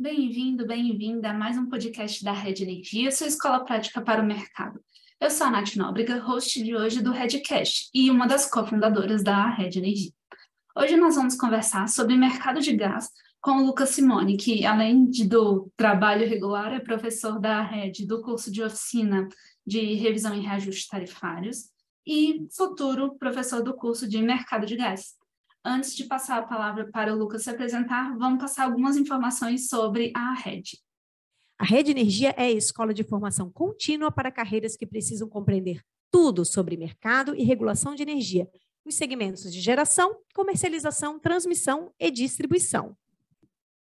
Bem-vindo, bem-vinda a mais um podcast da Rede Energia, sua escola prática para o mercado. Eu sou a Nath Nóbrega, host de hoje do Redcast e uma das cofundadoras da Rede Energia. Hoje nós vamos conversar sobre mercado de gás com o Lucas Simone, que além de, do trabalho regular, é professor da Rede do curso de oficina de revisão e reajustes tarifários e futuro professor do curso de mercado de gás. Antes de passar a palavra para o Lucas se apresentar, vamos passar algumas informações sobre a rede. A Rede Energia é a escola de formação contínua para carreiras que precisam compreender tudo sobre mercado e regulação de energia, nos segmentos de geração, comercialização, transmissão e distribuição.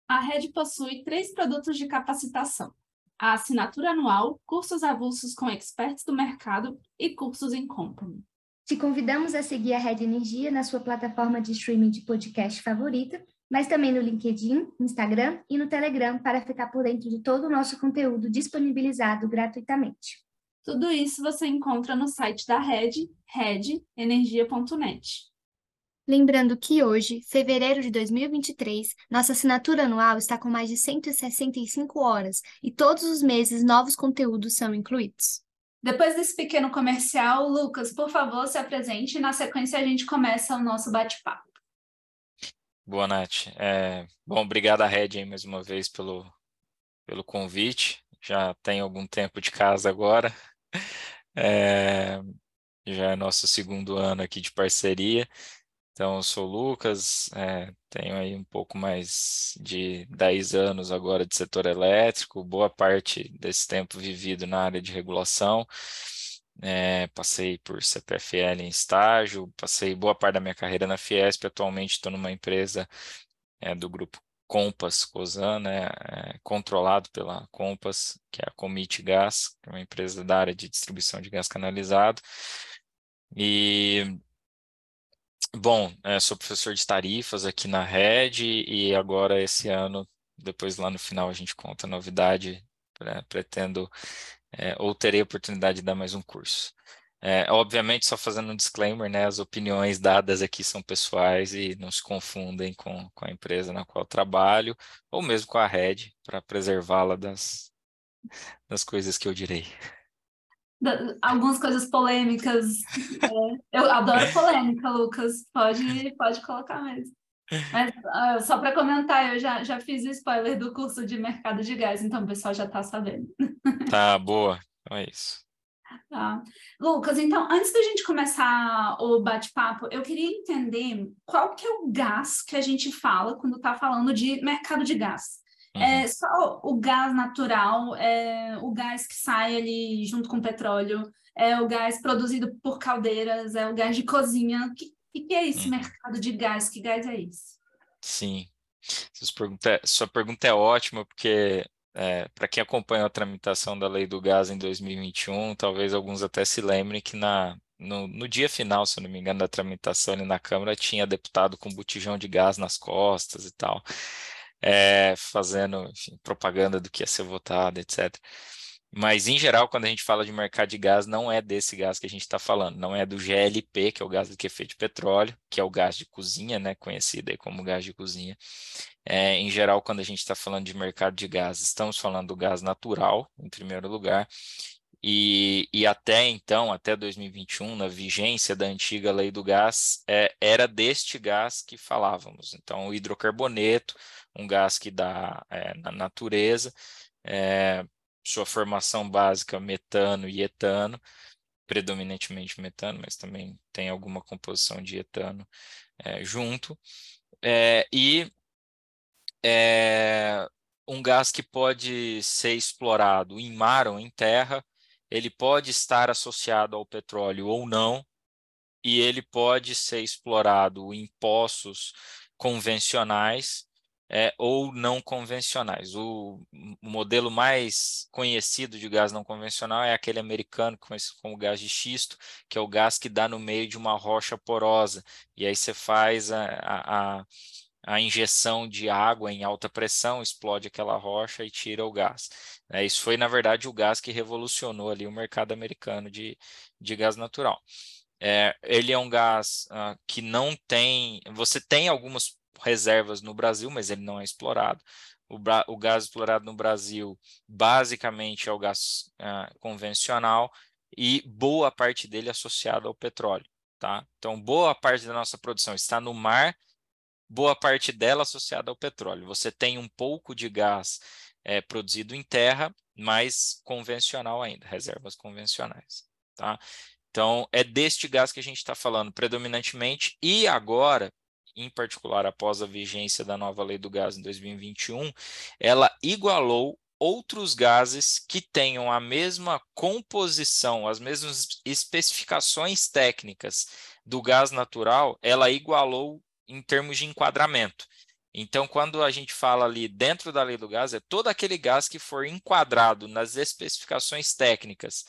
A rede possui três produtos de capacitação: a assinatura anual, cursos avulsos com experts do mercado e cursos em company. Te convidamos a seguir a Rede Energia na sua plataforma de streaming de podcast favorita, mas também no LinkedIn, Instagram e no Telegram para ficar por dentro de todo o nosso conteúdo disponibilizado gratuitamente. Tudo isso você encontra no site da Rede, redenergia.net. Lembrando que hoje, fevereiro de 2023, nossa assinatura anual está com mais de 165 horas e todos os meses novos conteúdos são incluídos. Depois desse pequeno comercial, Lucas, por favor, se apresente e na sequência a gente começa o nosso bate-papo. Boa, Nath. É, bom, obrigado a Red aí mais uma vez pelo, pelo convite. Já tem algum tempo de casa agora. É, já é nosso segundo ano aqui de parceria. Então, eu sou o Lucas, é, tenho aí um pouco mais de 10 anos agora de setor elétrico, boa parte desse tempo vivido na área de regulação. É, passei por CPFL em estágio, passei boa parte da minha carreira na Fiesp, atualmente estou numa empresa é, do grupo Compass Cosan, né, é, controlado pela Compass, que é a Comit Gas, que é uma empresa da área de distribuição de gás canalizado. E Bom, é, sou professor de tarifas aqui na Rede e agora esse ano, depois lá no final a gente conta a novidade, né, pretendo é, ou terei a oportunidade de dar mais um curso. É, obviamente, só fazendo um disclaimer, né, as opiniões dadas aqui são pessoais e não se confundem com, com a empresa na qual trabalho, ou mesmo com a Rede, para preservá-la das, das coisas que eu direi algumas coisas polêmicas. É, eu adoro polêmica, Lucas. Pode, pode colocar mesmo. Mas uh, só para comentar, eu já, já fiz o spoiler do curso de mercado de gás, então o pessoal já está sabendo. Tá, boa. Então é isso. Tá. Lucas, então, antes da gente começar o bate-papo, eu queria entender qual que é o gás que a gente fala quando está falando de mercado de gás. É uhum. só o gás natural, é o gás que sai ali junto com o petróleo, é o gás produzido por caldeiras, é o gás de cozinha. O que, que é esse uhum. mercado de gás? Que gás é esse? Sim. Sua pergunta, é, sua pergunta é ótima, porque é, para quem acompanhou a tramitação da lei do gás em 2021, talvez alguns até se lembrem que na, no, no, dia final, se eu não me engano, da tramitação ali na Câmara, tinha deputado com botijão de gás nas costas e tal é, fazendo enfim, propaganda do que ia ser votado, etc. Mas, em geral, quando a gente fala de mercado de gás, não é desse gás que a gente está falando, não é do GLP, que é o gás de efeito de petróleo, que é o gás de cozinha, né, conhecido como gás de cozinha. É, em geral, quando a gente está falando de mercado de gás, estamos falando do gás natural, em primeiro lugar, e, e, até então, até 2021, na vigência da antiga lei do gás, é, era deste gás que falávamos. Então, o hidrocarboneto, um gás que dá é, na natureza, é, sua formação básica metano e etano, predominantemente metano, mas também tem alguma composição de etano é, junto, é, e é, um gás que pode ser explorado em mar ou em terra, ele pode estar associado ao petróleo ou não, e ele pode ser explorado em poços convencionais é, ou não convencionais. O, o, modelo mais conhecido de gás não convencional é aquele americano conhecido como gás de xisto, que é o gás que dá no meio de uma rocha porosa, e aí você faz a, a, a injeção de água em alta pressão, explode aquela rocha e tira o gás. É, isso foi, na verdade, o gás que revolucionou ali o mercado americano de, de gás natural. É, ele é um gás uh, que não tem. Você tem algumas reservas no Brasil, mas ele não é explorado. O, o gás explorado no Brasil basicamente é o gás uh, convencional e boa parte dele associado ao petróleo. Tá? Então, boa parte da nossa produção está no mar, boa parte dela associada ao petróleo. Você tem um pouco de gás é, produzido em terra, mas convencional ainda, reservas convencionais. Tá? Então, é deste gás que a gente está falando predominantemente, e agora, em particular após a vigência da nova lei do gás em 2021, ela igualou outros gases que tenham a mesma composição, as mesmas especificações técnicas do gás natural, ela igualou em termos de enquadramento. Então, quando a gente fala ali dentro da lei do gás, é todo aquele gás que for enquadrado nas especificações técnicas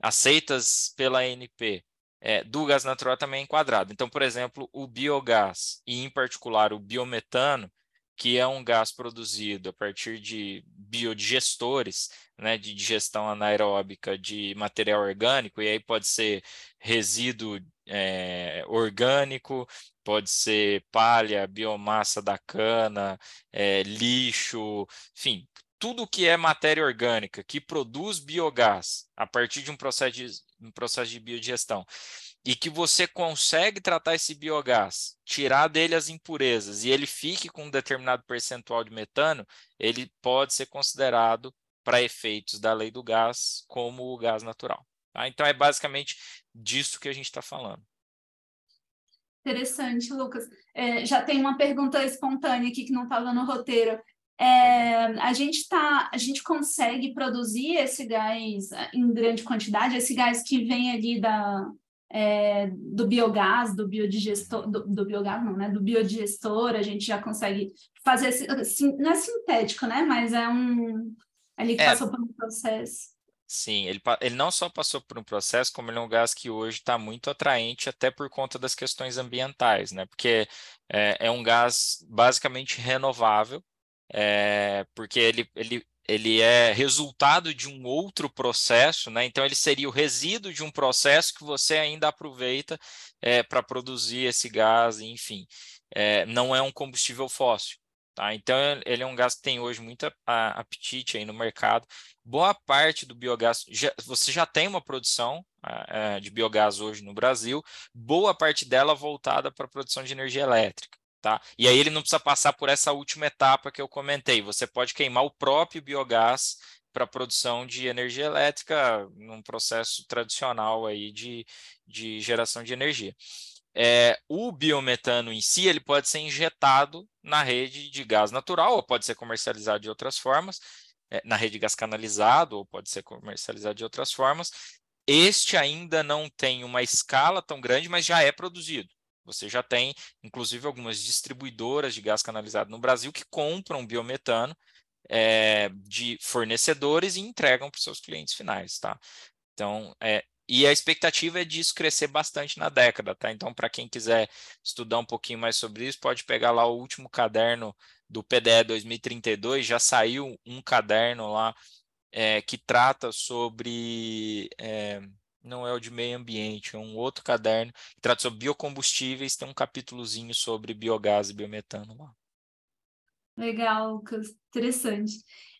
aceitas pela ANP é, do gás natural também é enquadrado. Então, por exemplo, o biogás, e em particular o biometano, que é um gás produzido a partir de biodigestores, né, de digestão anaeróbica de material orgânico, e aí pode ser resíduo é, orgânico, pode ser palha, biomassa da cana, é, lixo, enfim, tudo que é matéria orgânica que produz biogás a partir de um processo de, um processo de biodigestão e que você consegue tratar esse biogás, tirar dele as impurezas e ele fique com um determinado percentual de metano, ele pode ser considerado para efeitos da lei do gás como o gás natural. Tá? Então é basicamente disso que a gente está falando. Interessante, Lucas. É, já tem uma pergunta espontânea aqui que não estava no roteiro. É, a gente tá, a gente consegue produzir esse gás em grande quantidade, esse gás que vem ali da, é, do biogás, do biodigestor, do, do, biogás não, né? Do biodigestor, a gente já consegue fazer, assim, não é sintético, né? Mas é um ali que é, passou por um processo. Sim, ele, ele não só passou por um processo, como ele é um gás que hoje está muito atraente até por conta das questões ambientais, né? Porque é, é um gás basicamente renovável, é, porque ele, ele, ele é resultado de um outro processo, né? Então ele seria o resíduo de um processo que você ainda aproveita é, para produzir esse gás, enfim. É, não é um combustível fóssil. Tá? Então, ele é um gás que tem hoje muito apetite aí no mercado. Boa parte do biogás, já, você já tem uma produção de biogás hoje no Brasil, boa parte dela voltada para a produção de energia elétrica. Tá? E aí ele não precisa passar por essa última etapa que eu comentei. Você pode queimar o próprio biogás para produção de energia elétrica num processo tradicional aí de, de geração de energia é, o biometano em si ele pode ser injetado na rede de gás natural, ou pode ser comercializado de outras formas, é, na rede de gás canalizado, ou pode ser comercializado de outras formas. Este ainda não tem uma escala tão grande, mas já é produzido. Você já tem, inclusive, algumas distribuidoras de gás canalizado no Brasil que compram biometano é, de fornecedores e entregam para os seus clientes finais, tá? Então, é, e a expectativa é disso crescer bastante na década, tá? Então, para quem quiser estudar um pouquinho mais sobre isso, pode pegar lá o último caderno do PDE 2032, já saiu um caderno lá é, que trata sobre. É, não é o de meio ambiente, é um outro caderno que trata sobre biocombustíveis, tem um capítulozinho sobre biogás e biometano lá. Legal, Lucas, interessante.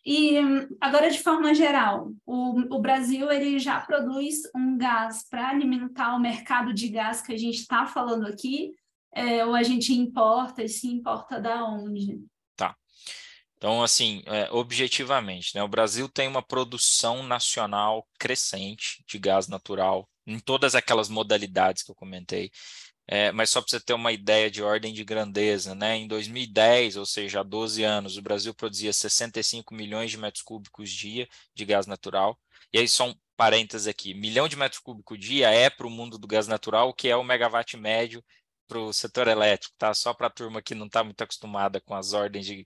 E agora, de forma geral, o, o Brasil ele já produz um gás para alimentar o mercado de gás que a gente está falando aqui, é, ou a gente importa e se importa da onde? Então, assim, é, objetivamente, né, o Brasil tem uma produção nacional crescente de gás natural em todas aquelas modalidades que eu comentei. É, mas só para você ter uma ideia de ordem de grandeza, né? em 2010, ou seja, há 12 anos, o Brasil produzia 65 milhões de metros cúbicos dia de gás natural. E aí, só um parênteses aqui: milhão de metros cúbicos dia é para o mundo do gás natural, o que é o megawatt médio para o setor elétrico, tá? Só para a turma que não está muito acostumada com as ordens de,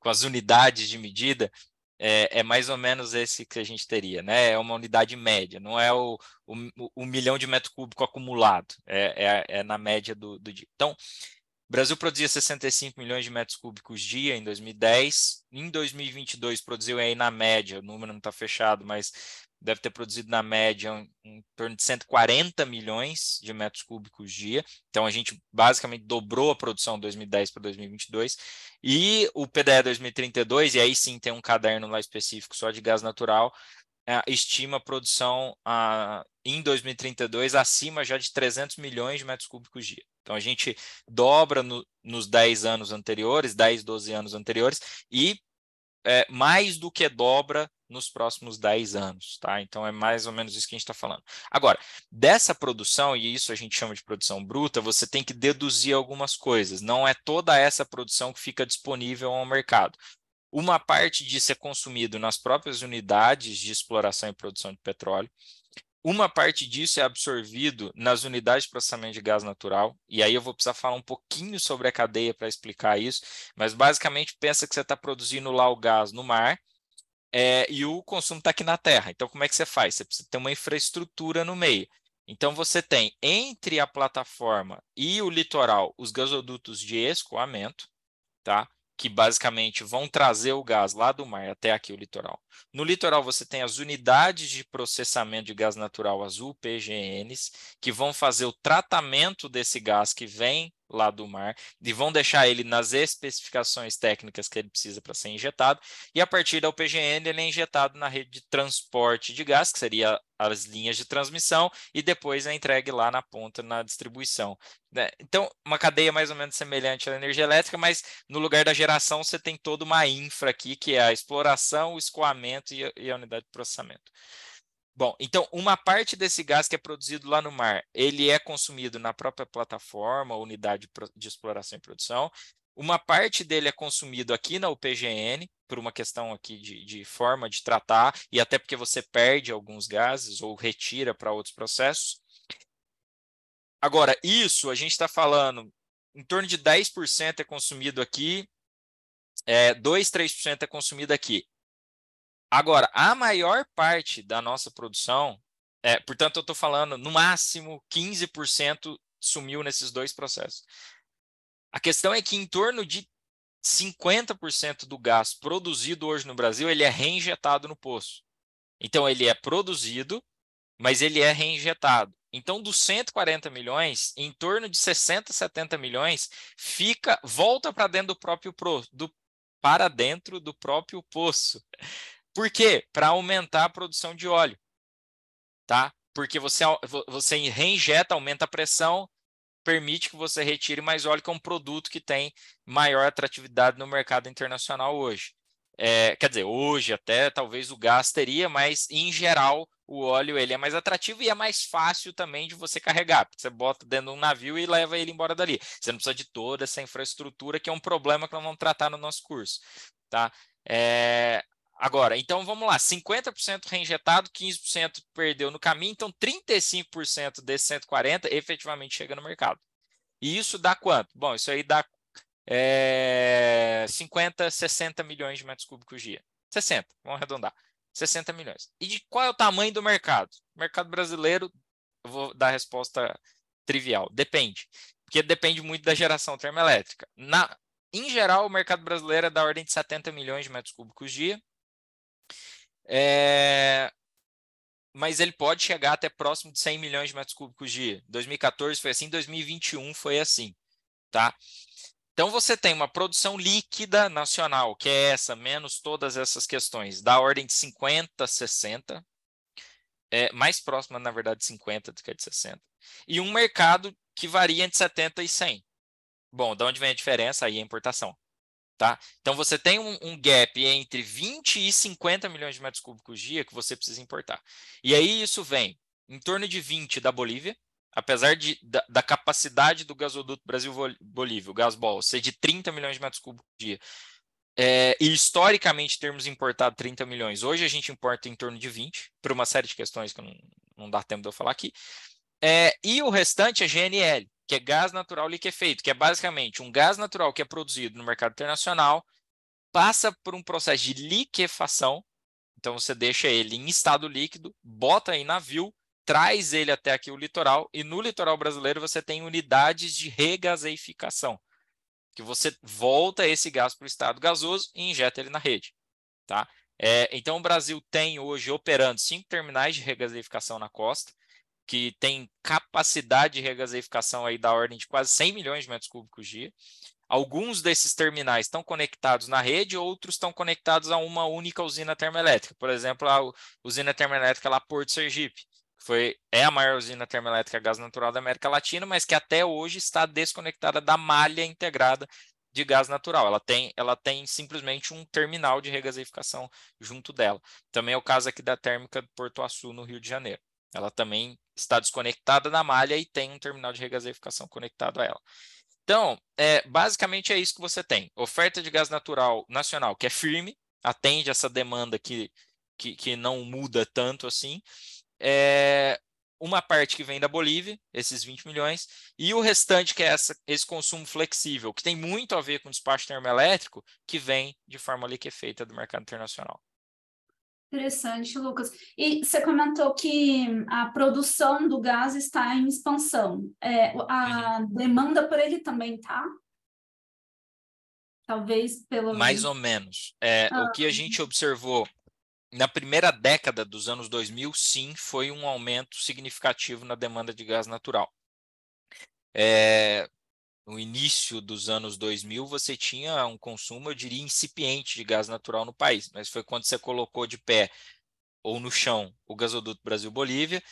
com as unidades de medida, é, é, mais ou menos esse que a gente teria, né? É uma unidade média, não é o, o, o milhão de metro cúbico acumulado, é, é, é na média do, do dia. Então, O Brasil produzia 65 milhões de metros cúbicos dia em 2010. Em 2022 produziu aí na média, o número não está fechado, mas deve ter produzido na média em, torno de 140 milhões de metros cúbicos dia. Então a gente basicamente dobrou a produção de 2010 para 2022. E o PDE 2032, e aí sim tem um caderno lá específico só de gás natural, é, estima a produção a, em 2032 acima já de 300 milhões de metros cúbicos dia. Então a gente dobra no, nos 10 anos anteriores, 10, 12 anos anteriores, e é, mais do que dobra nos próximos 10 anos, tá? Então é mais ou menos isso que a gente está falando. Agora, dessa produção, e isso a gente chama de produção bruta, você tem que deduzir algumas coisas. Não é toda essa produção que fica disponível ao mercado. Uma parte disso é consumido nas próprias unidades de exploração e produção de petróleo. Uma parte disso é absorvido nas unidades de processamento de gás natural, e aí eu vou precisar falar um pouquinho sobre a cadeia para explicar isso, mas basicamente pensa que você está produzindo lá o gás no mar, é, e o consumo está aqui na terra. Então, como é que você faz? Você precisa ter uma infraestrutura no meio. Então, você tem entre a plataforma e o litoral os gasodutos de escoamento, tá? Que basicamente vão trazer o gás lá do mar até aqui o litoral. No litoral você tem as unidades de processamento de gás natural azul, PGNs, que vão fazer o tratamento desse gás que vem lá do mar e vão deixar ele nas especificações técnicas que ele precisa para ser injetado e a partir da UPGN ele é injetado na rede de transporte de gás, que seria as linhas de transmissão e depois é entregue lá na ponta na distribuição. Né? Então, uma cadeia mais ou menos semelhante à energia elétrica, mas no lugar da geração você tem toda uma infra aqui, que é a exploração, o escoamento e a, e a unidade de processamento. Bom, então uma parte desse gás que é produzido lá no mar, ele é consumido na própria plataforma, unidade de exploração e produção. Uma parte dele é consumido aqui na UPGN, por uma questão aqui de, de forma de tratar, e até porque você perde alguns gases ou retira para outros processos. Agora, isso a gente está falando, em torno de 10% é consumido aqui, é, 2, 3% é consumido aqui. Agora, a maior parte da nossa produção, é, portanto, eu estou falando no máximo 15% sumiu nesses dois processos. A questão é que em torno de 50% do gás produzido hoje no Brasil ele é reinjetado no poço. Então ele é produzido, mas ele é reinjetado. Então, dos 140 milhões, em torno de 60, 70 milhões fica volta para dentro do próprio do, para dentro do próprio poço. Por quê? Para aumentar a produção de óleo. Tá? Porque você, você reinjeta, aumenta a pressão, permite que você retire mais óleo, que é um produto que tem maior atratividade no mercado internacional hoje. É, quer dizer, hoje até talvez o gás teria, mas em geral o óleo ele é mais atrativo e é mais fácil também de você carregar, porque você bota dentro de um navio e leva ele embora dali. Você não precisa de toda essa infraestrutura, que é um problema que nós vamos tratar no nosso curso. Tá? É, Agora, então vamos lá, 50% reinjetado, 15% perdeu no caminho, então 35% desses 140 efetivamente chega no mercado. E isso dá quanto? Bom, isso aí dá é, 50, 60 milhões de metros cúbicos dia. 60, vamos arredondar. 60 milhões. E de qual é o tamanho do mercado? Mercado brasileiro, eu vou dar a resposta trivial, depende. Porque depende muito da geração termoelétrica. Na, em geral, o mercado brasileiro é da ordem de 70 milhões de metros cúbicos dia é... Mas ele pode chegar até próximo de 100 milhões de metros cúbicos dia. 2014 foi assim, 2021 foi assim, tá? Então você tem uma produção líquida nacional, que é essa, menos todas essas questões, da ordem de 50, 60, é, mais próxima, na verdade, de 50 do que de 60. E um mercado que varia entre 70 e 100. Bom, de onde vem a diferença? Aí a importação. Tá? Então você tem um, um, gap entre 20 e 50 milhões de metros cúbicos dia que você precisa importar. E aí isso vem em torno de 20 da Bolívia, apesar de, da, da capacidade do gasoduto Brasil-Bolívia, o Gasbol, ser de 30 milhões de metros cúbicos dia. É, e historicamente termos importado 30 milhões, hoje a gente importa em torno de 20, por uma série de questões que não, não dá tempo de eu falar aqui. É, e o restante é GNL, que é gás natural liquefeito, que é basicamente um gás natural que é produzido no mercado internacional, passa por um processo de liquefação, então você deixa ele em estado líquido, bota em navio, traz ele até aqui o litoral, e no litoral brasileiro você tem unidades de regaseificação. que você volta esse gás para o estado gasoso e injeta ele na rede. Tá? É, então, o Brasil tem hoje operando cinco terminais de regasificação na costa, que tem capacidade de regasificação aí da ordem de quase 100 milhões de metros cúbicos dia. Alguns desses terminais estão conectados na rede, outros estão conectados a uma única usina termoelétrica. Por exemplo, a usina termoelétrica lá Porto Sergipe, que foi, é a maior usina termoelétrica a gás natural da América Latina, mas que até hoje está desconectada da malha integrada de gás natural. Ela tem, ela tem simplesmente um terminal de regasificação junto dela. Também é o caso aqui da térmica Porto Açu, no Rio de Janeiro. Ela também está desconectada da malha e tem um terminal de regasificação conectado a ela. Então, é, basicamente é isso que você tem. Oferta de gás natural nacional, que é firme, atende essa demanda que, que, que não muda tanto assim. É, uma parte que vem da Bolívia, esses 20 milhões, e o restante, que é essa, esse consumo flexível, que tem muito a ver com despacho termoelétrico, que vem de forma liquefeita do mercado internacional. Interessante, Lucas. E você comentou que a produção do gás está em expansão. É, a uhum. demanda por ele também está? Talvez pelo. Mais ou menos. É, ah. O que a gente observou na primeira década dos anos 2000, sim, foi um aumento significativo na demanda de gás natural. É, no início dos anos 2000, você tinha um consumo, eu diria, incipiente de gás natural no país, mas foi quando você colocou de pé ou no chão o gasoduto Brasil-Bolívia,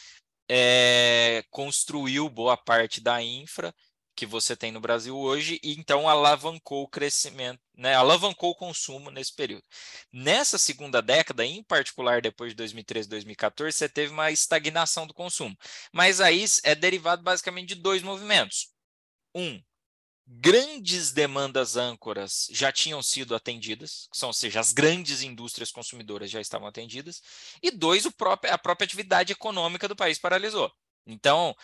é, construiu boa parte da infra que você tem no Brasil hoje e então alavancou o crescimento, né, alavancou o consumo nesse período. Nessa segunda década, em particular depois de 2013, 2014, você teve uma estagnação do consumo. Mas aí é derivado basicamente de dois movimentos. Um, grandes demandas âncoras já tinham sido atendidas, são, ou seja, as grandes indústrias consumidoras já estavam atendidas, e dois, próprio, a própria atividade econômica do país paralisou. Então,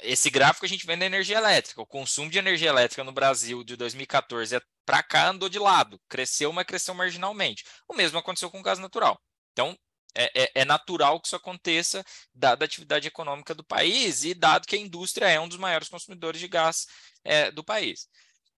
esse gráfico a gente vê na energia elétrica. O consumo de energia elétrica no Brasil de 2014 para cá andou de lado, cresceu, mas cresceu marginalmente. O mesmo aconteceu com o gás natural. Então, é, é, é, natural que isso aconteça, dada a atividade econômica do país e dado que a indústria é um dos maiores consumidores de gás é, do país.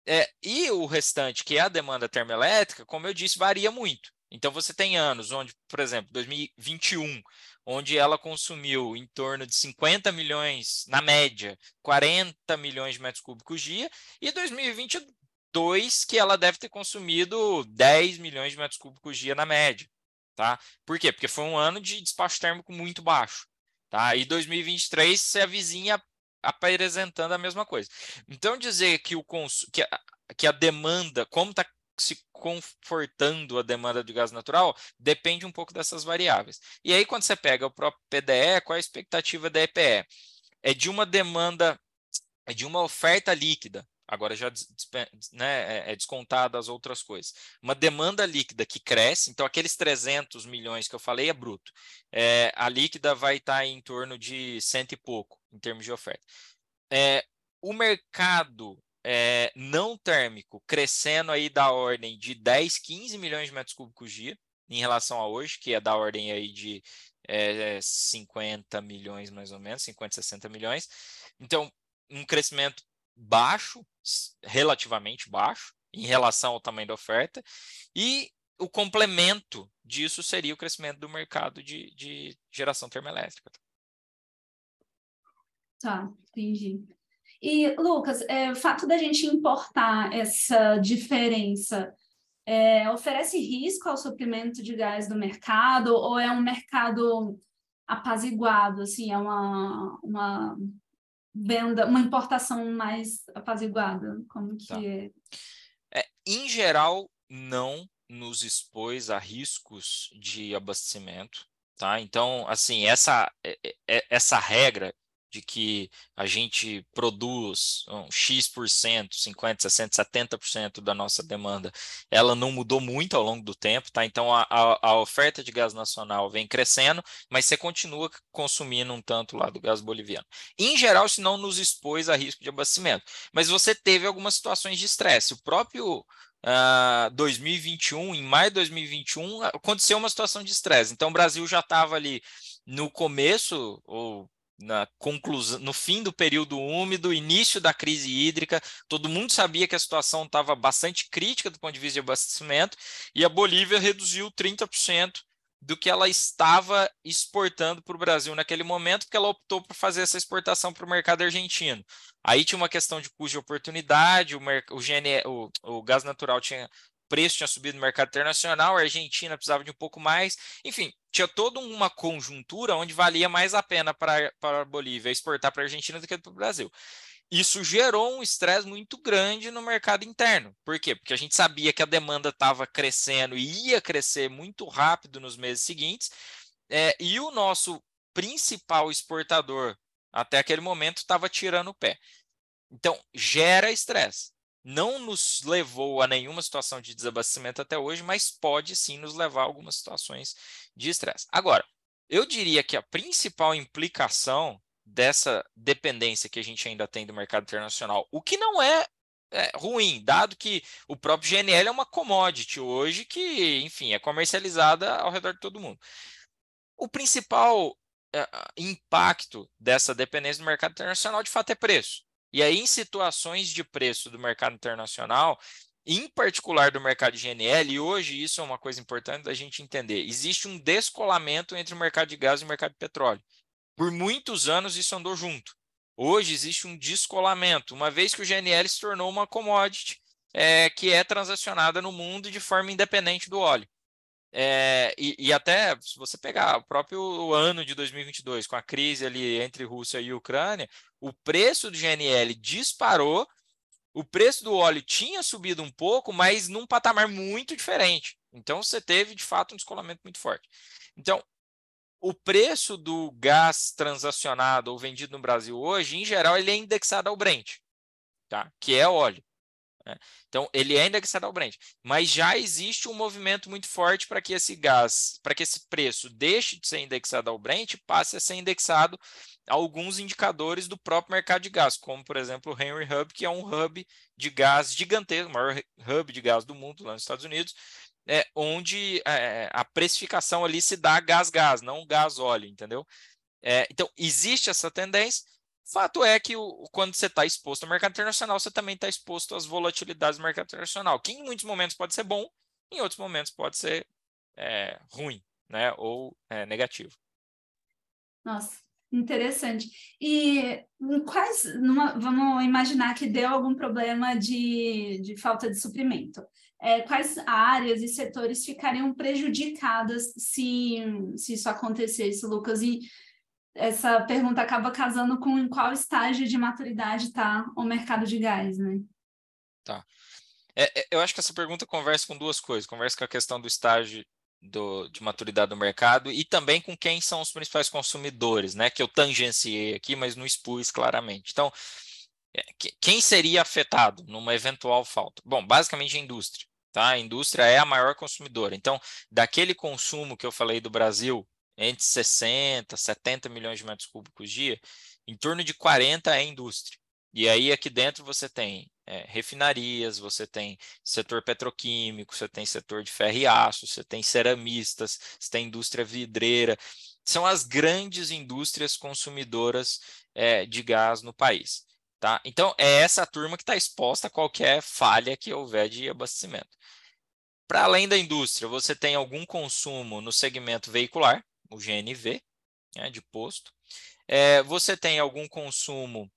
É, e o restante, que é a demanda termoelétrica, como eu disse, varia muito. Então, você tem anos onde, por exemplo, 2021, onde ela consumiu em torno de 50 milhões, na média, 40 milhões de metros cúbicos dia, e 2022, que ela deve ter consumido 10 milhões de metros cúbicos dia na média. Tá? Por quê? Porque foi um ano de despacho térmico muito baixo. Tá? E 2023 se avizinha apresentando a mesma coisa. Então, dizer que, o cons... que, a, que a demanda, como está se confortando a demanda de gás natural, depende um pouco dessas variáveis. E aí, quando você pega o próprio PDE, qual a expectativa da EPE? É de uma demanda, é de uma oferta líquida agora já né, é, é descontada as outras coisas. Uma demanda líquida que cresce, então aqueles 300 milhões que eu falei é bruto. É, a líquida vai estar em torno de cento e pouco em termos de oferta. É, o mercado é, não térmico crescendo aí da ordem de 10, 15 milhões de metros cúbicos dia em relação a hoje, que é da ordem aí de é, 50 milhões mais ou menos, 50, 60 milhões. Então, um crescimento baixo, relativamente baixo, em relação ao tamanho da oferta, e o complemento disso seria o crescimento do mercado de, de geração termoelétrica. Tá, entendi. E, Lucas, é, o fato da gente importar essa diferença é, oferece risco ao suprimento de gás do mercado ou é um mercado apaziguado, assim, é uma, uma venda, uma importação mais apaziguada? Como que tá. é? é? Em geral, não nos expôs a riscos de abastecimento, tá? Então, assim, essa, é, é, essa regra de que a gente produz um X%, 50%, 60%, 70% da nossa demanda, ela não mudou muito ao longo do tempo, tá? Então a, a, oferta de gás nacional vem crescendo, mas você continua consumindo um tanto lá do gás boliviano. Em geral, isso não nos expôs a risco de abastecimento, mas você teve algumas situações de estresse. O próprio Uh, 2021, em maio de 2021, aconteceu uma situação de estresse. Então, o Brasil já estava ali no começo, ou na conclusão, no fim do período úmido, início da crise hídrica, todo mundo sabia que a situação estava bastante crítica do ponto de vista de abastecimento, e a Bolívia reduziu 30% do que ela estava exportando para o Brasil naquele momento, porque ela optou por fazer essa exportação para o mercado argentino. Aí tinha uma questão de custo de oportunidade, o, o, o, o gás natural tinha preço tinha subido no mercado internacional, a Argentina precisava de um pouco mais. Enfim, tinha toda uma conjuntura onde valia mais a pena para, a Bolívia exportar para a Argentina do que para o Brasil. Isso gerou um estresse muito grande no mercado interno. Por quê? Porque a gente sabia que a demanda estava crescendo e ia crescer muito rápido nos meses seguintes, é, e o nosso principal exportador até aquele momento estava tirando o pé. Então, gera estresse não nos levou a nenhuma situação de desabastecimento até hoje, mas pode sim nos levar a algumas situações de estresse. Agora, eu diria que a principal implicação dessa dependência que a gente ainda tem do mercado internacional, o que não é, é ruim, dado que o próprio GNL é uma commodity hoje que, enfim, é comercializada ao redor de todo mundo. O principal é, impacto dessa dependência do mercado internacional, de fato, é preço. E aí, em situações de preço do mercado internacional, em particular do mercado de GNL, e hoje isso é uma coisa importante da gente entender, existe um descolamento entre o mercado de gás e o mercado de petróleo. Por muitos anos isso andou junto. Hoje existe um descolamento, uma vez que o GNL se tornou uma commodity é, que é transacionada no mundo de forma independente do óleo. É, e, e, até se você pegar o próprio ano de 2022, com a crise ali entre Rússia e Ucrânia, o preço do GNL disparou, o preço do óleo tinha subido um pouco, mas num patamar muito diferente. Então você teve de fato um descolamento muito forte. Então, o preço do gás transacionado ou vendido no Brasil hoje, em geral, ele é indexado ao Brent, tá? que é óleo. Né? Então, ele é indexado ao Brent, mas já existe um movimento muito forte para que esse gás, para que esse preço deixe de ser indexado ao Brent e passe a ser indexado a alguns indicadores do próprio mercado de gás, como, por exemplo, o Henry Hub, que é um hub de gás gigantesco, o maior hub de gás do mundo lá nos Estados Unidos, é, onde é, a precificação ali se dá gás-gás, não gás-óleo, entendeu? É, então, existe essa tendência, Fato é que o, quando você está exposto ao mercado internacional, você também está exposto às volatilidades do mercado internacional, que em muitos momentos pode ser bom, em outros momentos pode ser é, ruim, né? Ou é, negativo. Nossa, interessante. E quais, numa, vamos imaginar que deu algum problema de, de falta de suprimento. É, quais áreas e setores ficariam prejudicadas se, se isso acontecesse, Lucas? E essa pergunta acaba casando com em qual estágio de maturidade está o mercado de gás, né? Tá. É, é, eu acho que essa pergunta conversa com duas coisas. Conversa com a questão do estágio do, de maturidade do mercado e também com quem são os principais consumidores, né? Que eu tangenciei aqui, mas não expus claramente. Então, é, quem seria afetado numa eventual falta? Bom, basicamente a indústria. Tá? A indústria é a maior consumidora. Então, daquele consumo que eu falei do Brasil, entre 60, 70 milhões de metros cúbicos dia, em torno de 40 é indústria. E aí aqui dentro você tem é, refinarias, você tem setor petroquímico, você tem setor de ferro e aço, você tem ceramistas, você tem indústria vidreira. São as grandes indústrias consumidoras é, de gás no país. Tá? Então, é essa turma que está exposta a qualquer falha que houver de abastecimento. Para além da indústria, você tem algum consumo no segmento veicular, o GNV, né, de posto. É, você tem algum consumo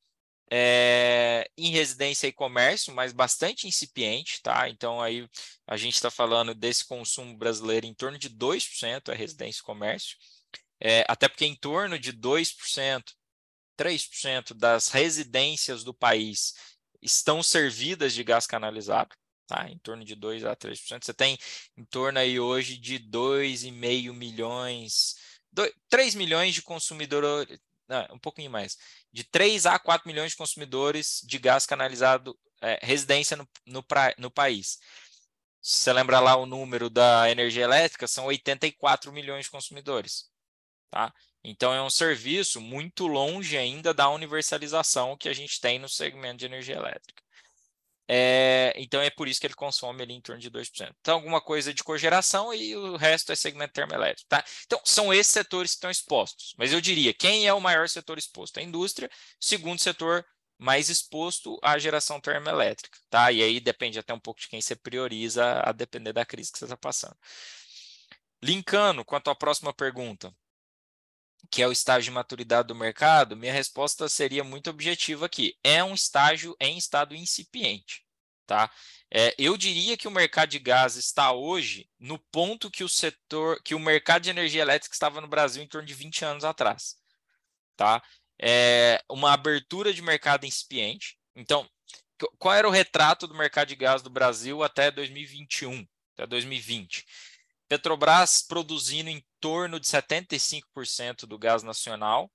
é, em residência e comércio, mas bastante incipiente, tá? Então aí a gente está falando desse consumo brasileiro em torno de 2% é residência e comércio, é, até porque em torno de 2%, 3% das residências do país estão servidas de gás canalizado tá? Em torno de 2 a 3%. Você tem em torno aí hoje de 2,5 milhões, 2, 3 milhões de consumidores, não, um pouquinho mais, de 3 a 4 milhões de consumidores de gás canalizado, é, residência no, no, pra, no país. Se você lembra lá o número da energia elétrica, são 84 milhões de consumidores. Tá? Então, é um serviço muito longe ainda da universalização que a gente tem no segmento de energia elétrica. É, então é por isso que ele consome ali em torno de 2%. Então, alguma coisa de cogeração e o resto é segmento termoelétrico. Tá? Então, são esses setores que estão expostos. Mas eu diria, quem é o maior setor exposto? A indústria, segundo setor mais exposto à geração termoelétrica. Tá? E aí depende até um pouco de quem você prioriza, a depender da crise que você está passando. Linkando quanto à próxima pergunta, que é o estágio de maturidade do mercado, minha resposta seria muito objetiva aqui. É um estágio em estado incipiente. Tá? É, eu diria que o mercado de gás está hoje no ponto que o setor, que o mercado de energia elétrica estava no Brasil em torno de 20 anos atrás. Tá? É uma abertura de mercado incipiente. Então, qual era o retrato do mercado de gás do Brasil até 2021, até 2020? Petrobras produzindo em torno de 75% do gás nacional,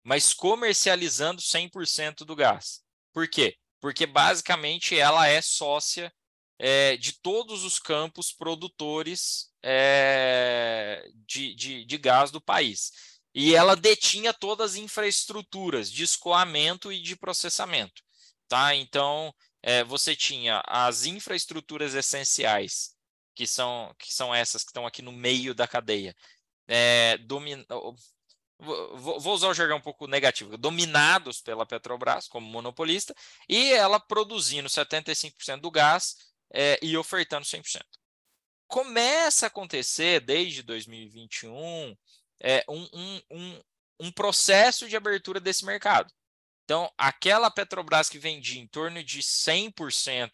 mas comercializando 100% do gás. Por quê? Porque basicamente ela é sócia é, de todos os campos produtores é, de, de, de gás do país. E ela detinha todas as infraestruturas de escoamento e de processamento. Tá? Então, é, você tinha as infraestruturas essenciais, que são, que são essas que estão aqui no meio da cadeia, é, vou usar o jargão um pouco negativo, dominados pela Petrobras como monopolista, e ela produzindo 75% do gás é, e ofertando 100%. Começa a acontecer desde 2021 é, um, um, um, um processo de abertura desse mercado. Então, aquela Petrobras que vendia em torno de 100%,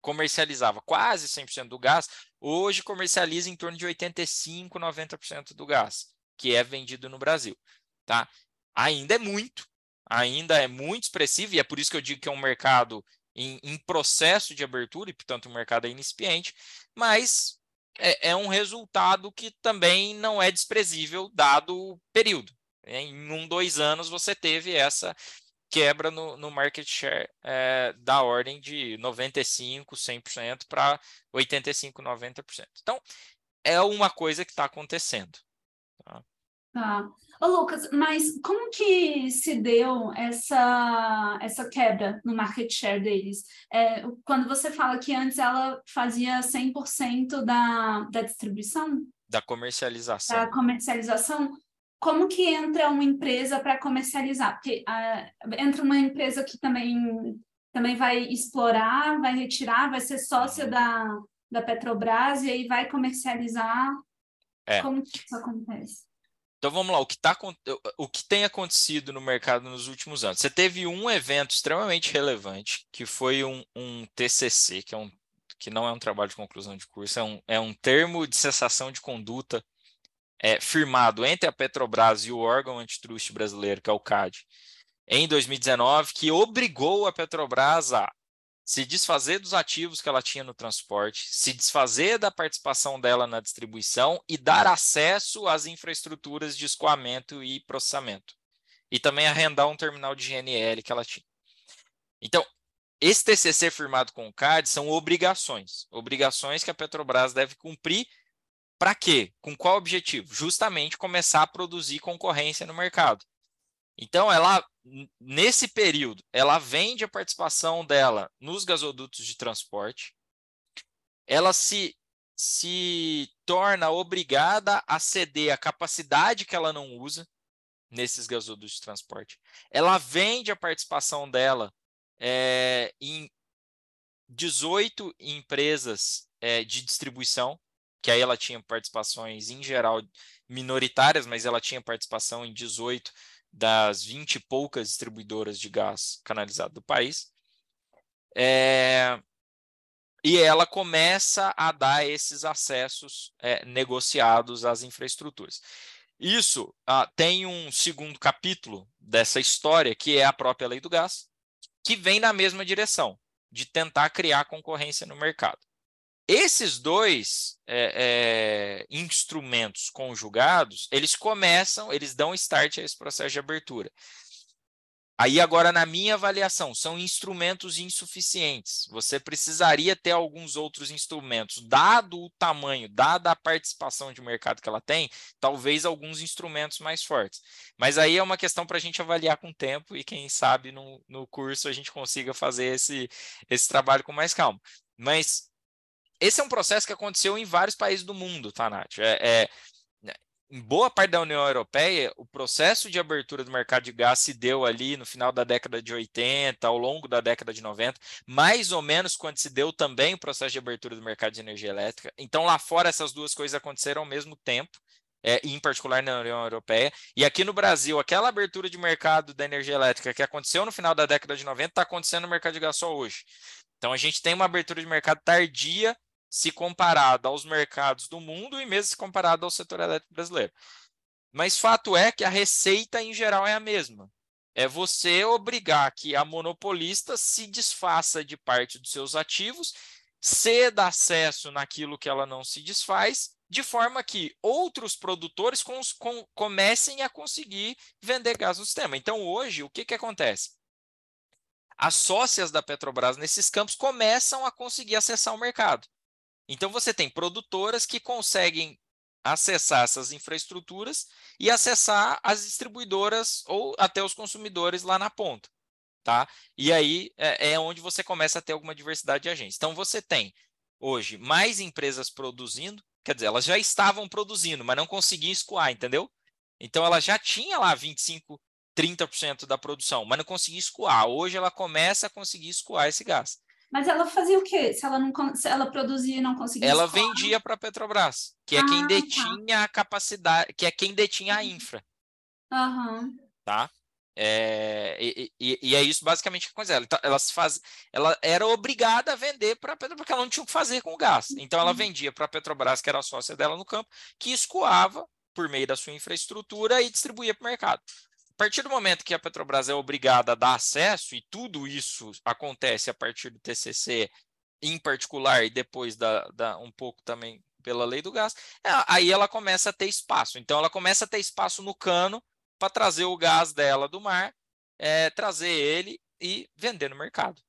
comercializava quase 100% do gás, hoje comercializa em torno de 85%, 90% do gás, que é vendido no Brasil. Tá? Ainda é muito, ainda é muito expressivo, e é por isso que eu digo que é um mercado em, em processo de abertura, e portanto um mercado é incipiente, mas é, é, um resultado que também não é desprezível dado o período. Em um, dois anos você teve essa quebra no, no market share é, da ordem de 95%, 100% para 85%, 90%. Então, é uma coisa que está acontecendo. Tá? Tá. Ô, Lucas, mas como que se deu essa, essa quebra no market share deles? É, quando você fala que antes ela fazia 100% da, da distribuição? Da comercialização. Da comercialização, como que entra uma empresa para comercializar? Porque uh, entra uma empresa que também, também vai explorar, vai retirar, vai ser sócia da, da Petrobras e aí vai comercializar. É. Como que isso acontece? Então vamos lá, o que, tá, o que tem acontecido no mercado nos últimos anos? Você teve um evento extremamente relevante, que foi um, um TCC, que, é um, que não é um trabalho de conclusão de curso, é um, é um termo de cessação de conduta é, firmado entre a Petrobras e o órgão antitrust brasileiro, que é o CAD, em 2019, que obrigou a Petrobras a se desfazer dos ativos que ela tinha no transporte, se desfazer da participação dela na distribuição e dar acesso às infraestruturas de escoamento e processamento. E também arrendar um terminal de GNL que ela tinha. Então, esse TCC firmado com o CAD são obrigações, obrigações que a Petrobras deve cumprir para quê? Com qual objetivo? Justamente começar a produzir concorrência no mercado. Então, ela nesse período, ela vende a participação dela nos gasodutos de transporte. Ela se se torna obrigada a ceder a capacidade que ela não usa nesses gasodutos de transporte. Ela vende a participação dela é, em 18 empresas é, de distribuição que aí ela tinha participações, em geral, minoritárias, mas ela tinha participação em 18 das 20 e poucas distribuidoras de gás canalizado do país. É, e ela começa a dar esses acessos é, negociados às infraestruturas. Isso ah, tem um segundo capítulo dessa história, que é a própria lei do gás, que vem na mesma direção, de tentar criar concorrência no mercado. Esses dois é, é, instrumentos conjugados, eles começam, eles dão start a esse processo de abertura. Aí, agora, na minha avaliação, são instrumentos insuficientes. Você precisaria ter alguns outros instrumentos, dado o tamanho, dada a participação de mercado que ela tem, talvez alguns instrumentos mais fortes. Mas aí é uma questão para a gente avaliar com o tempo e, quem sabe, no, no curso a gente consiga fazer esse, esse trabalho com mais calma. Mas esse é um processo que aconteceu em vários países do mundo, tá, Nath? É, é, em boa parte da União Europeia, o processo de abertura do mercado de gás se deu ali no final da década de 80, ao longo da década de 90, mais ou menos quando se deu também o processo de abertura do mercado de energia elétrica. Então, lá fora, essas duas coisas aconteceram ao mesmo tempo. É, em particular na União Europeia. E aqui no Brasil, aquela abertura de mercado da energia elétrica que aconteceu no final da década de 90 está acontecendo no mercado de gás só hoje. Então a gente tem uma abertura de mercado tardia se comparado aos mercados do mundo e mesmo se comparado ao setor elétrico brasileiro. Mas fato é que a receita em geral é a mesma. É você obrigar que a monopolista se desfaça de parte dos seus ativos, ceda acesso naquilo que ela não se desfaz, de forma que outros produtores com, com, comecem a conseguir vender gás no sistema. Então, hoje, o que, que acontece? As sócias da Petrobras nesses campos começam a conseguir acessar o mercado. Então, você tem produtoras que conseguem acessar essas infraestruturas e acessar as distribuidoras ou até os consumidores lá na ponta. Tá? E aí é, é onde você começa a ter alguma diversidade de agentes. Então, você tem hoje mais empresas produzindo, quer dizer, elas já estavam produzindo, mas não conseguiam escoar, entendeu? Então, ela já tinha lá 25, 30% da produção, mas não conseguia escoar. Hoje, ela começa a conseguir escoar esse gás. Mas ela fazia o quê? Se ela, não, se ela produzia e não conseguia Ela escoar? vendia para a Petrobras, que é ah, quem tá. detinha tá. a capacidade, que é quem detinha a uhum. infra. Uhum. Tá? É, e, e, e, é isso basicamente que aconteceu. Ela, ela, faz, ela era obrigada a vender para a Petrobras, porque ela não tinha o que fazer com o gás. Então ela uhum. vendia para a Petrobras, que era a sócia dela no campo, que escoava por meio da sua infraestrutura e distribuía para o mercado. A partir do momento que a Petrobras é obrigada a dar acesso, e tudo isso acontece a partir do TCC em particular, e depois da, da um pouco também pela lei do gás, é, aí ela começa a ter espaço. Então, ela começa a ter espaço no cano para trazer o gás dela do mar, é, trazer ele e vender no mercado.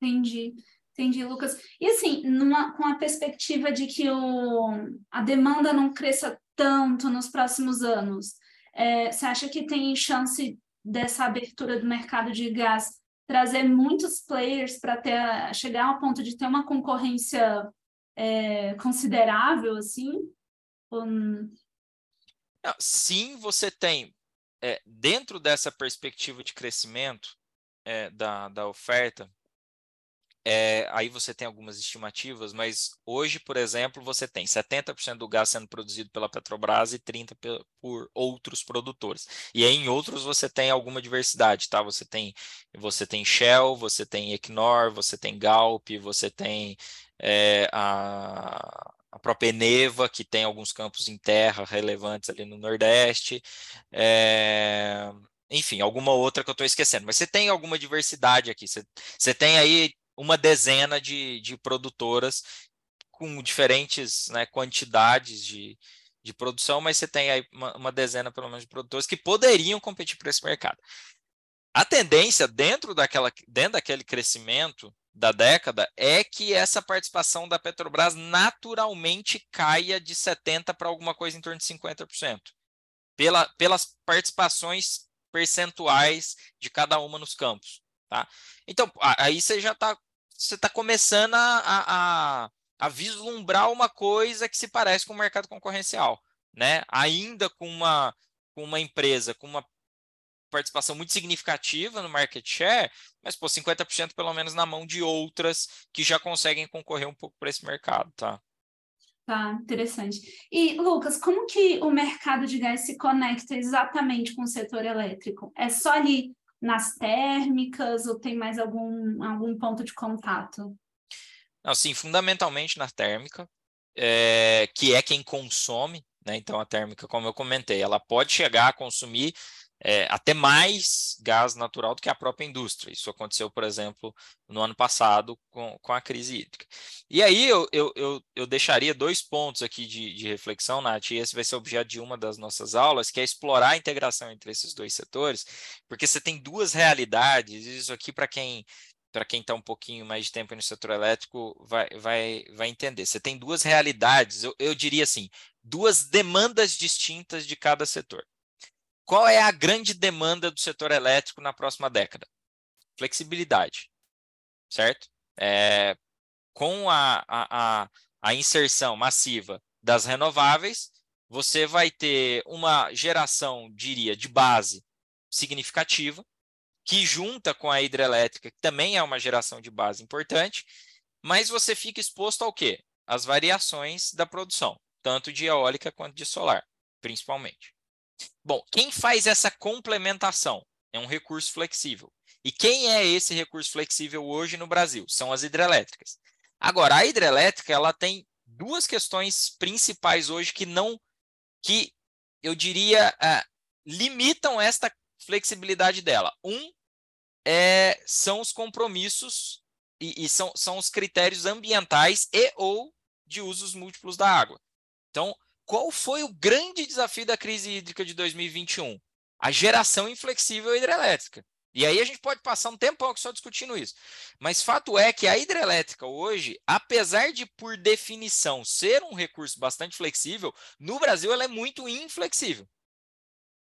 Entendi. Entendi, Lucas. E assim, numa, com a perspectiva de que o, a demanda não cresça tanto nos próximos anos, é, você acha que tem chance dessa abertura do mercado de gás trazer muitos players para chegar ao ponto de ter uma concorrência é, considerável, assim? Um... Sim, você tem. É, dentro dessa perspectiva de crescimento é, da, da oferta, é, aí você tem algumas estimativas, mas hoje, por exemplo, você tem 70% do gás sendo produzido pela Petrobras e 30% por outros produtores. E aí, em outros você tem alguma diversidade, tá? Você tem, você tem Shell, você tem Equinor, você tem Galp, você tem é, a, a própria Eneva, que tem alguns campos em terra relevantes ali no Nordeste. É, enfim, alguma outra que eu estou esquecendo, mas você tem alguma diversidade aqui. Você, você tem aí uma dezena de, de produtoras com diferentes né, quantidades de, de produção, mas você tem aí uma, uma dezena, pelo menos, de produtores que poderiam competir por esse mercado. A tendência dentro, daquela, dentro daquele crescimento da década é que essa participação da Petrobras naturalmente caia de 70% para alguma coisa em torno de 50%, pela, pelas participações percentuais de cada uma nos campos. Tá? Então, aí você já está você está começando a, a, a, vislumbrar uma coisa que se parece com o mercado concorrencial, né? Ainda com uma, com uma empresa com uma participação muito significativa no market share, mas por 50% pelo menos na mão de outras que já conseguem concorrer um pouco para esse mercado, tá? Tá, interessante. E, Lucas, como que o mercado de gás se conecta exatamente com o setor elétrico? É só ali nas térmicas ou tem mais algum, algum ponto de contato? Não, sim, fundamentalmente na térmica, é, que é quem consome, né? Então a térmica, como eu comentei, ela pode chegar a consumir é, até mais gás natural do que a própria indústria. Isso aconteceu, por exemplo, no ano passado com, com a crise hídrica. E aí eu, eu, eu, eu deixaria dois pontos aqui de, de, reflexão, Nath, e esse vai ser objeto de uma das nossas aulas, que é explorar a integração entre esses dois setores, porque você tem duas realidades, isso aqui para quem para quem está um pouquinho mais de tempo no setor elétrico vai, vai, vai entender. Você tem duas realidades, eu, eu diria assim, duas demandas distintas de cada setor. Qual é a grande demanda do setor elétrico na próxima década? Flexibilidade, certo? É, com a, a, a, a inserção massiva das renováveis, você vai ter uma geração, diria, de base significativa, que junta com a hidrelétrica, que também é uma geração de base importante, mas você fica exposto ao quê? As variações da produção, tanto de eólica quanto de solar, principalmente. Bom, quem faz essa complementação é um recurso flexível. E quem é esse recurso flexível hoje no Brasil? São as hidrelétricas. Agora, a hidrelétrica ela tem duas questões principais hoje que não, que eu diria, uh, limitam esta flexibilidade dela. Um é, são os compromissos e, e são, são os critérios ambientais e ou de usos múltiplos da água. Então, qual foi o grande desafio da crise hídrica de 2021? A geração inflexível hidrelétrica. E aí a gente pode passar um tempão só discutindo isso. Mas fato é que a hidrelétrica hoje, apesar de por definição ser um recurso bastante flexível, no Brasil ela é muito inflexível.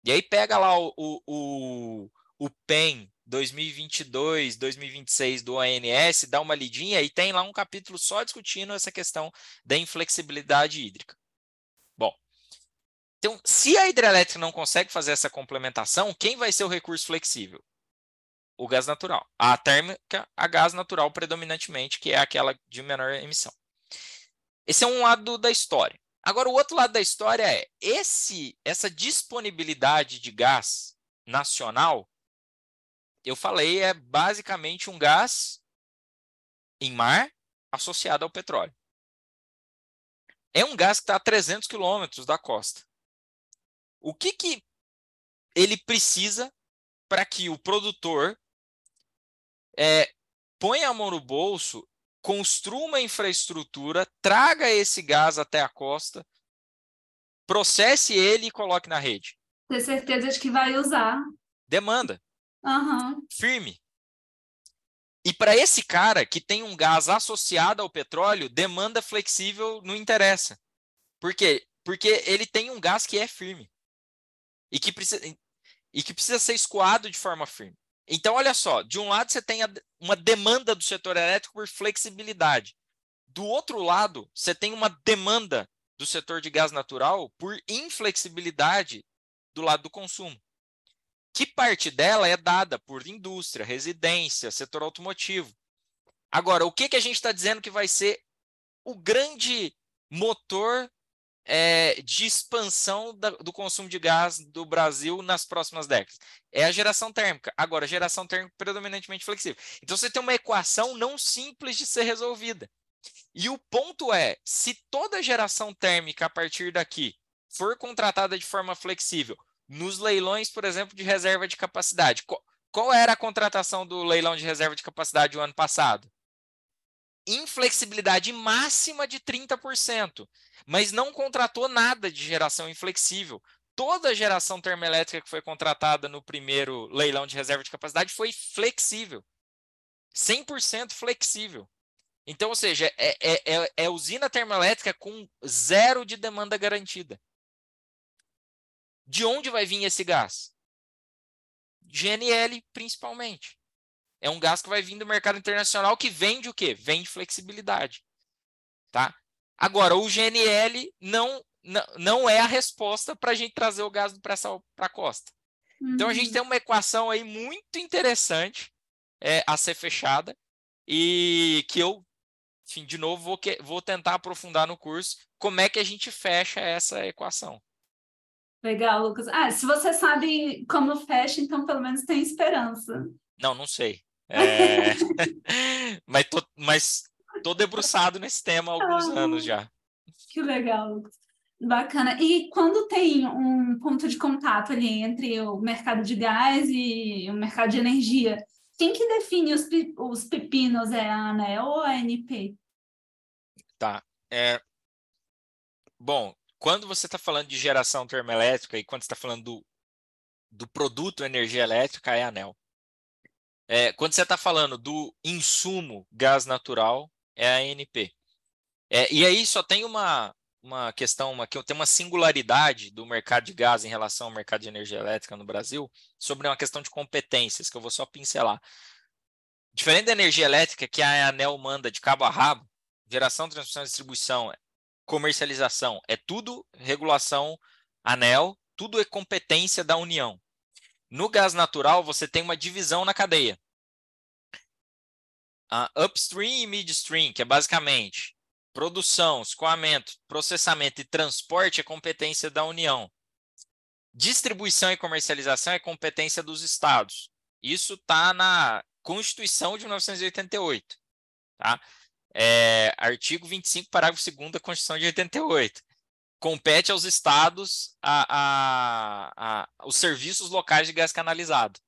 E aí pega lá o, o, o, o PEN 2022, 2026 do ONS, dá uma lidinha e tem lá um capítulo só discutindo essa questão da inflexibilidade hídrica. Então, se a hidrelétrica não consegue fazer essa complementação, quem vai ser o recurso flexível? O gás natural. A térmica, a gás natural predominantemente, que é aquela de menor emissão. Esse é um lado da história. Agora, o outro lado da história é esse, essa disponibilidade de gás nacional. Eu falei, é basicamente um gás em mar associado ao petróleo. É um gás que está a 300 quilômetros da costa. O que, que ele precisa para que o produtor é, ponha a mão no bolso, construa uma infraestrutura, traga esse gás até a costa, processe ele e coloque na rede? Ter certeza de que vai usar. Demanda. Uhum. Firme. E para esse cara que tem um gás associado ao petróleo, demanda flexível não interessa. Por quê? Porque ele tem um gás que é firme e que precisa, e que precisa ser escoado de forma firme. Então, olha só, de um lado você tem uma demanda do setor elétrico por flexibilidade. Do outro lado, você tem uma demanda do setor de gás natural por inflexibilidade do lado do consumo. Que parte dela é dada por indústria, residência, setor automotivo. Agora, o que, que a gente está dizendo que vai ser o grande motor é, de expansão da, do consumo de gás do Brasil nas próximas décadas? É a geração térmica. Agora, geração térmica predominantemente flexível. Então, você tem uma equação não simples de ser resolvida. E o ponto é: se toda geração térmica a partir daqui for contratada de forma flexível, nos leilões, por exemplo, de reserva de capacidade, qual, qual era a contratação do leilão de reserva de capacidade o ano passado? Inflexibilidade máxima de 30%, mas não contratou nada de geração inflexível. Toda a geração termoelétrica que foi contratada no primeiro leilão de reserva de capacidade foi flexível. 100% flexível. Então, ou seja, é, é, é, é usina termoelétrica com zero de demanda garantida. De onde vai vir esse gás? GNL, principalmente. É um gás que vai vir do mercado internacional que vende o quê? Vende flexibilidade. Tá? Agora, o GNL não, não, não é a resposta para a gente trazer o gás do pré-sal para a costa. Uhum. Então, a gente tem uhum. uma equação aí muito interessante é, a ser fechada e que eu, enfim, de novo, vou, que, vou tentar aprofundar no curso como é que a gente fecha essa equação. Legal, Lucas. Ah, se você sabe como fecha, então pelo menos tem esperança. Não, não sei. É... mas, tô, mas tô debruçado nesse tema há alguns ah, anos já. Que legal. Bacana. E quando tem um ponto de contato ali entre o mercado de gás e o mercado de energia, quem que define os, os pepinos? É a ANEL ou a ANP? Tá. É... Bom, quando você está falando de geração termoelétrica e quando você está falando do, do produto energia elétrica, é a ANEL. É, quando você está falando do insumo gás natural, é a ANP. É, e aí só tem uma, uma questão, uma, tem uma singularidade do mercado de gás em relação ao mercado de energia elétrica no Brasil sobre uma questão de competências, que eu vou só pincelar. Diferente da energia elétrica, que a ANEL manda de cabo a rabo, geração, transmissão, distribuição, comercialização, é tudo regulação ANEL, tudo é competência da União. No gás natural, você tem uma divisão na cadeia. Upstream e midstream, que é basicamente Produção, escoamento, processamento e transporte é competência da União. Distribuição e comercialização é competência dos estados. Isso está na Constituição de 1988. Tá? É, artigo 25, parágrafo 2 da Constituição de 88. Compete aos estados a, a, a, os serviços locais de gás canalizado.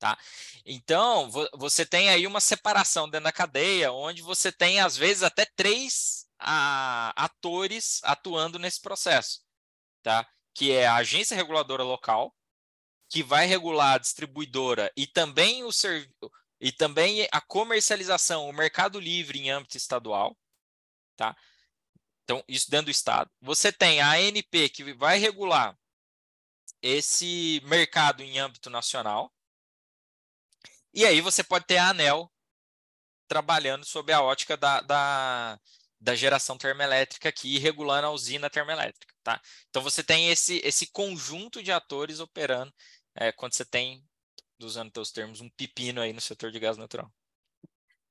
Tá? Então, você tem aí uma separação dentro da cadeia, onde você tem, às vezes, até três a, atores atuando nesse processo, tá? Que é a agência reguladora local, que vai regular a distribuidora e também o e também a comercialização, o mercado livre em âmbito estadual, tá? Então, isso dentro do estado. Você tem a ANP que vai regular esse mercado em âmbito nacional. E aí você pode ter a ANEL trabalhando sob a ótica da, da, da geração termoelétrica aqui, regulando a usina termoelétrica, tá? Então você tem esse, esse conjunto de atores operando é, quando você tem, usando teus termos, um pepino aí no setor de gás natural.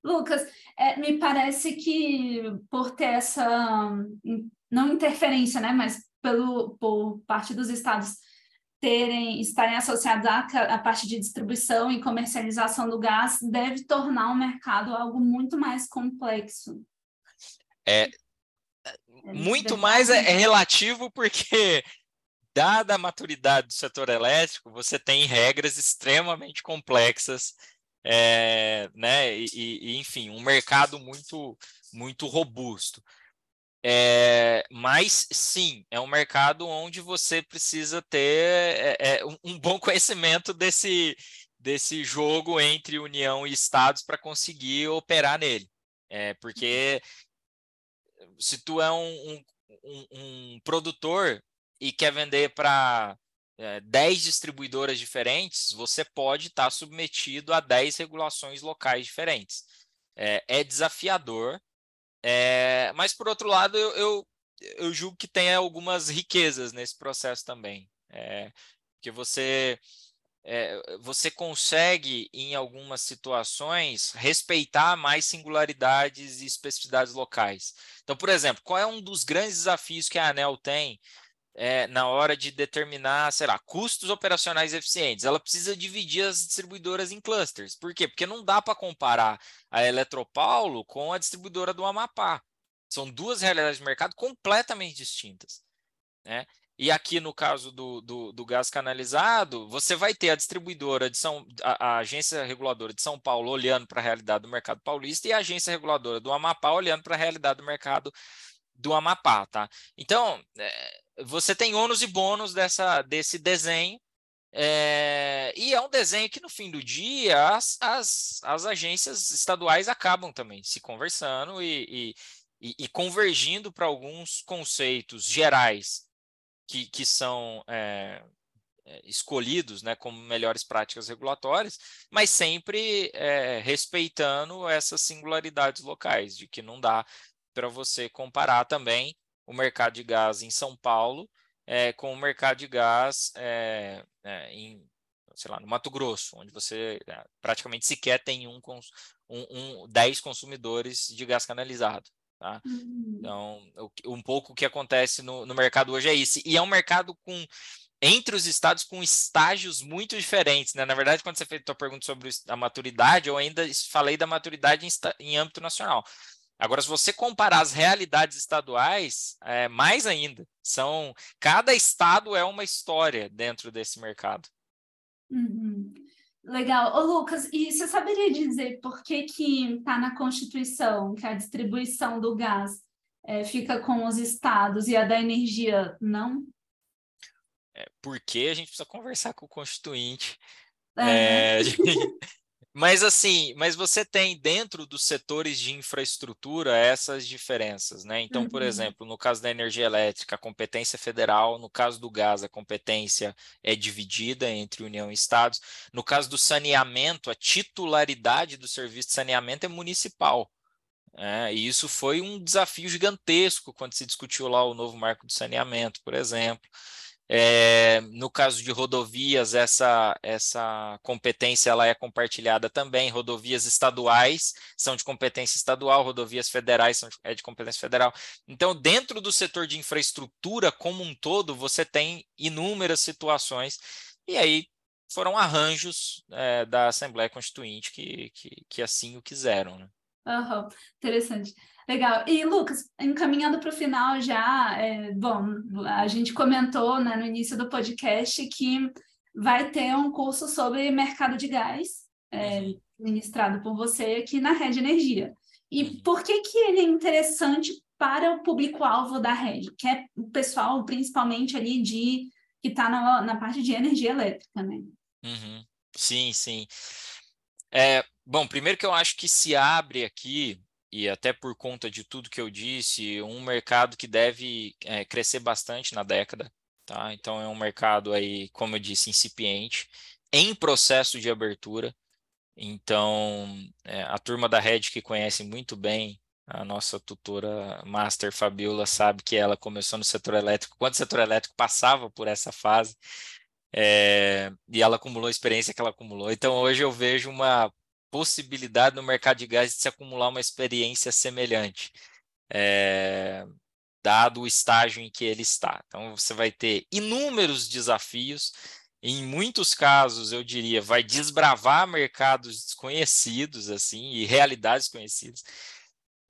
Lucas, é, me parece que por ter essa não interferência, né, mas pelo por parte dos estados terem estarem associados à, à parte de distribuição e comercialização do gás deve tornar o mercado algo muito mais complexo. É, é muito mais é, é relativo porque dada a maturidade do setor elétrico, você tem regras extremamente complexas, é, né? E, e, enfim, um mercado muito, muito robusto. É, mas sim, é um mercado onde você precisa ter é, é um, bom conhecimento desse, desse jogo entre União e Estados para conseguir operar nele. É, porque se tu é um, um, um produtor e quer vender para é, 10 distribuidoras diferentes, você pode estar tá submetido a 10 regulações locais diferentes. É, é desafiador, é, mas por outro lado, eu, eu, eu, julgo que tem algumas riquezas nesse processo também. É, que você é, você consegue, em algumas situações, respeitar mais singularidades e especificidades locais. Então, por exemplo, qual é um dos grandes desafios que a ANEL tem é, na hora de determinar, sei lá, custos operacionais eficientes? Ela precisa dividir as distribuidoras em clusters. Por quê? Porque não dá para comparar a Eletropaulo com a distribuidora do Amapá. São duas realidades de mercado completamente distintas. Né? E aqui no caso do, do, do, gás canalizado, você vai ter a distribuidora de São, a, a agência reguladora de São Paulo olhando para a realidade do mercado paulista e a agência reguladora do Amapá olhando para a realidade do mercado do Amapá, tá? Então, é, você tem ônus e bônus dessa, desse desenho, é, e é um desenho que no fim do dia as, as, as agências estaduais acabam também se conversando e, e, e convergindo para alguns conceitos gerais que, que são é, escolhidos né, como melhores práticas regulatórias, mas sempre é, respeitando essas singularidades locais, de que não dá para você comparar também o mercado de gás em São Paulo é, com o mercado de gás é, é, em, sei lá, no Mato Grosso, onde você praticamente sequer tem um, um, um 10 consumidores de gás canalizado. Tá? Uhum. Então, um pouco o que acontece no, no mercado hoje é isso. E é um mercado com entre os estados com estágios muito diferentes, né? Na verdade, quando você fez a tua pergunta sobre a maturidade, eu ainda falei da maturidade em, em âmbito nacional. Agora, se você comparar as realidades estaduais, é, mais ainda, são cada estado é uma história dentro desse mercado. Uhum. Legal. Ô, Lucas, e você saberia dizer por que que está na Constituição que a distribuição do gás é, fica com os estados e a da energia não? É, porque a gente precisa conversar com o Constituinte. É. É, Mas assim, mas você tem dentro dos setores de infraestrutura essas diferenças, né? Então, uhum. por exemplo, no caso da energia elétrica, a competência federal, no caso do gás, a competência é dividida entre União e Estados. No caso do saneamento, a titularidade do serviço de saneamento é municipal. É, e isso foi um desafio gigantesco quando se discutiu lá o novo marco de saneamento, por exemplo. É, no caso de rodovias, essa, essa competência ela é compartilhada também. Rodovias estaduais são de competência estadual, rodovias federais são de, é de competência federal. Então, dentro do setor de infraestrutura como um todo, você tem inúmeras situações, e aí foram arranjos é, da Assembleia Constituinte que, que, que assim o quiseram. Né? Uhum, interessante. Legal. E, Lucas, encaminhando para o final já, é, bom, a gente comentou né, no início do podcast que vai ter um curso sobre mercado de gás, é, ministrado por você aqui na Rede Energia. E uhum. por que, que ele é interessante para o público-alvo da rede, que é o pessoal, principalmente ali de que está na, na parte de energia elétrica, né? Uhum. Sim, sim. É, bom, primeiro que eu acho que se abre aqui e até por conta de tudo que eu disse, um mercado que deve é, crescer bastante na década. Tá? Então é um mercado aí, como eu disse, incipiente, em processo de abertura. Então, é, a turma da Red que conhece muito bem a nossa tutora Master Fabiola sabe que ela começou no setor elétrico, quando o setor elétrico passava por essa fase, é, e ela acumulou a experiência que ela acumulou. Então, hoje eu vejo uma possibilidade no mercado de gás de se acumular uma experiência semelhante, é, dado o estágio em que ele está. Então, você vai ter inúmeros desafios. Em muitos casos, eu diria, vai desbravar mercados desconhecidos assim e realidades conhecidas.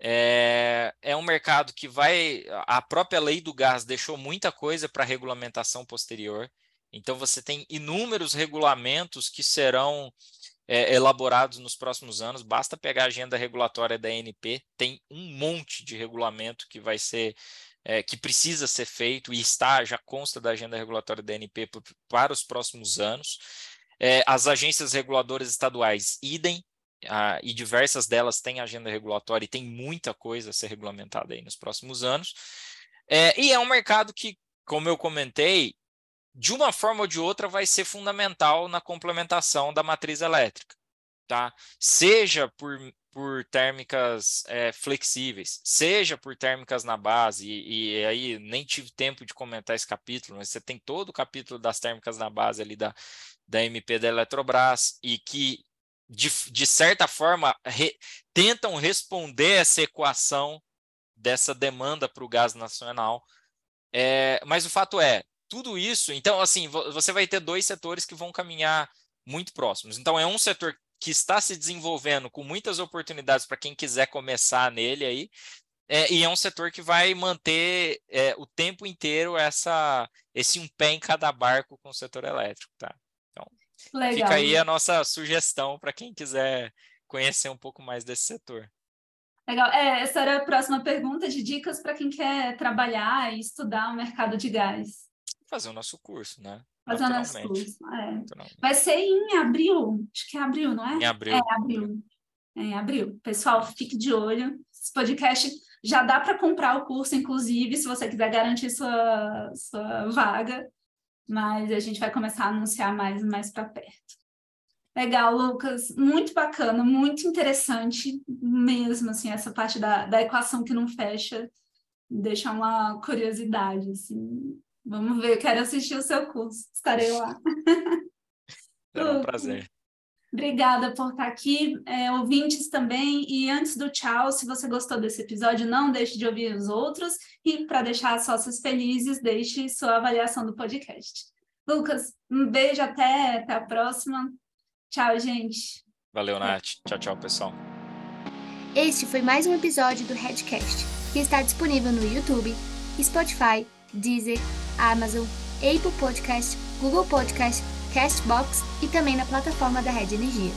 É, é um mercado que vai. A própria lei do gás deixou muita coisa para regulamentação posterior. Então, você tem inúmeros regulamentos que serão é, elaborados nos próximos anos. Basta pegar a agenda regulatória da ANP, tem um monte de regulamento que vai ser é, que precisa ser feito e está, já consta da agenda regulatória da ANP para os próximos anos. É, as agências reguladoras estaduais, idem, e diversas delas têm agenda regulatória e tem muita coisa a ser regulamentada aí nos próximos anos. É, e é um mercado que, como eu comentei, de uma forma ou de outra, vai ser fundamental na complementação da matriz elétrica. Tá? Seja por, por térmicas é, flexíveis, seja por térmicas na base, e, e, aí nem tive tempo de comentar esse capítulo, mas você tem todo o capítulo das térmicas na base ali da, da MP da Eletrobras, e que, de, de certa forma, re, tentam responder essa equação dessa demanda para o gás nacional. É, mas o fato é, tudo isso, então, assim, você vai ter dois setores que vão caminhar muito próximos. Então, é um setor que está se desenvolvendo com muitas oportunidades para quem quiser começar nele aí, é, e é um setor que vai manter é, o tempo inteiro essa, esse um pé em cada barco com o setor elétrico, tá? Então, Legal. fica aí a nossa sugestão para quem quiser conhecer um pouco mais desse setor. Legal. É, essa era a próxima pergunta de dicas para quem quer trabalhar e estudar o mercado de gás fazer o nosso curso, né? Fazer o nosso curso. É. Vai ser em abril, acho que é abril, não é? Em abril. É, abril. É, em abril. Pessoal, fique de olho. Esse podcast já dá para comprar o curso, inclusive, se você quiser garantir sua, sua vaga. Mas a gente vai começar a anunciar mais mais para perto. Legal, Lucas. Muito bacana, muito interessante mesmo, assim, essa parte da, da equação que não fecha deixa uma curiosidade, assim, Vamos ver, quero assistir o seu curso, estarei lá. É um prazer. Obrigada por estar aqui, é, ouvintes também. E antes do tchau, se você gostou desse episódio, não deixe de ouvir os outros. E para deixar as sócias felizes, deixe sua avaliação do podcast. Lucas, um beijo até, até a próxima. Tchau, gente. Valeu, Nath. Tchau, tchau, pessoal. Este foi mais um episódio do Redcast, que está disponível no YouTube, Spotify, Deezer, Amazon, Apple Podcast, Google Podcast, Castbox e também na plataforma da Red Energia.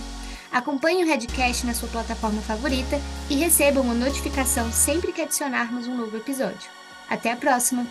Acompanhe o Redcast na sua plataforma favorita e receba uma notificação sempre que adicionarmos um novo episódio. Até a próxima!